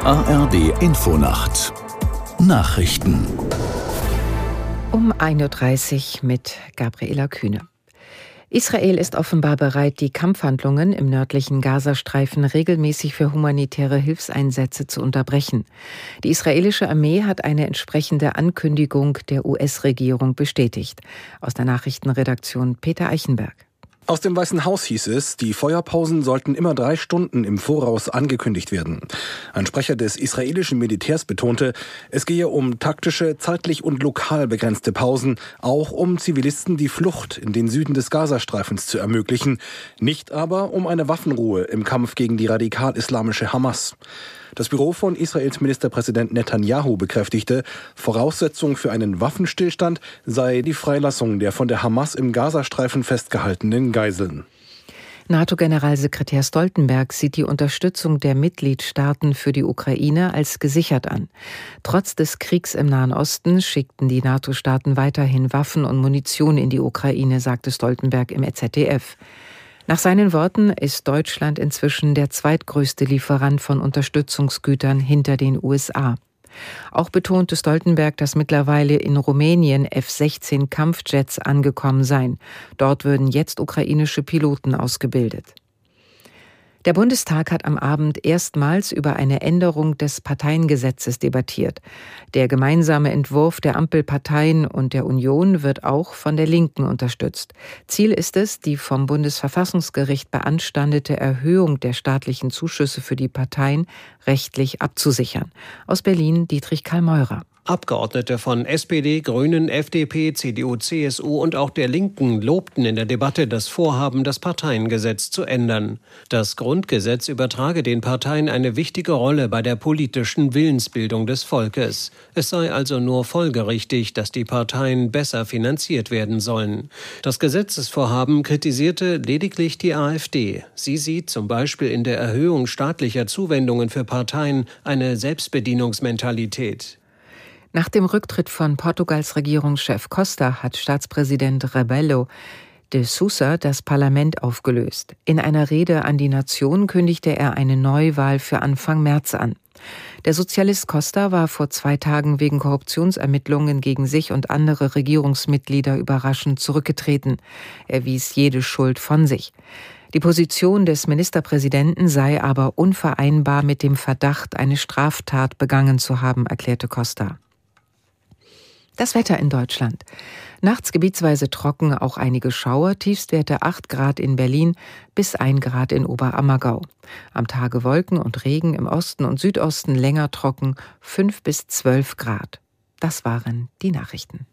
ARD Infonacht Nachrichten um 1.30 Uhr mit Gabriela Kühne. Israel ist offenbar bereit, die Kampfhandlungen im nördlichen Gazastreifen regelmäßig für humanitäre Hilfseinsätze zu unterbrechen. Die israelische Armee hat eine entsprechende Ankündigung der US-Regierung bestätigt. Aus der Nachrichtenredaktion Peter Eichenberg. Aus dem Weißen Haus hieß es, die Feuerpausen sollten immer drei Stunden im Voraus angekündigt werden. Ein Sprecher des israelischen Militärs betonte, es gehe um taktische, zeitlich und lokal begrenzte Pausen, auch um Zivilisten die Flucht in den Süden des Gazastreifens zu ermöglichen, nicht aber um eine Waffenruhe im Kampf gegen die radikal-islamische Hamas. Das Büro von Israels Ministerpräsident Netanyahu bekräftigte, Voraussetzung für einen Waffenstillstand sei die Freilassung der von der Hamas im Gazastreifen festgehaltenen Geiseln. NATO-Generalsekretär Stoltenberg sieht die Unterstützung der Mitgliedstaaten für die Ukraine als gesichert an. Trotz des Kriegs im Nahen Osten schickten die NATO-Staaten weiterhin Waffen und Munition in die Ukraine, sagte Stoltenberg im ZDF. Nach seinen Worten ist Deutschland inzwischen der zweitgrößte Lieferant von Unterstützungsgütern hinter den USA. Auch betonte Stoltenberg, dass mittlerweile in Rumänien F-16 Kampfjets angekommen seien. Dort würden jetzt ukrainische Piloten ausgebildet. Der Bundestag hat am Abend erstmals über eine Änderung des Parteiengesetzes debattiert. Der gemeinsame Entwurf der Ampelparteien und der Union wird auch von der Linken unterstützt. Ziel ist es, die vom Bundesverfassungsgericht beanstandete Erhöhung der staatlichen Zuschüsse für die Parteien rechtlich abzusichern. Aus Berlin Dietrich Karl Meurer. Abgeordnete von SPD, Grünen, FDP, CDU, CSU und auch der Linken lobten in der Debatte das Vorhaben, das Parteiengesetz zu ändern. Das Grundgesetz übertrage den Parteien eine wichtige Rolle bei der politischen Willensbildung des Volkes. Es sei also nur folgerichtig, dass die Parteien besser finanziert werden sollen. Das Gesetzesvorhaben kritisierte lediglich die AfD. Sie sieht zum Beispiel in der Erhöhung staatlicher Zuwendungen für Parteien eine Selbstbedienungsmentalität. Nach dem Rücktritt von Portugals Regierungschef Costa hat Staatspräsident Rebelo de Sousa das Parlament aufgelöst. In einer Rede an die Nation kündigte er eine Neuwahl für Anfang März an. Der Sozialist Costa war vor zwei Tagen wegen Korruptionsermittlungen gegen sich und andere Regierungsmitglieder überraschend zurückgetreten. Er wies jede Schuld von sich. Die Position des Ministerpräsidenten sei aber unvereinbar mit dem Verdacht, eine Straftat begangen zu haben, erklärte Costa. Das Wetter in Deutschland. Nachts gebietsweise trocken, auch einige Schauer, Tiefstwerte 8 Grad in Berlin bis 1 Grad in Oberammergau. Am Tage Wolken und Regen im Osten und Südosten länger trocken 5 bis 12 Grad. Das waren die Nachrichten.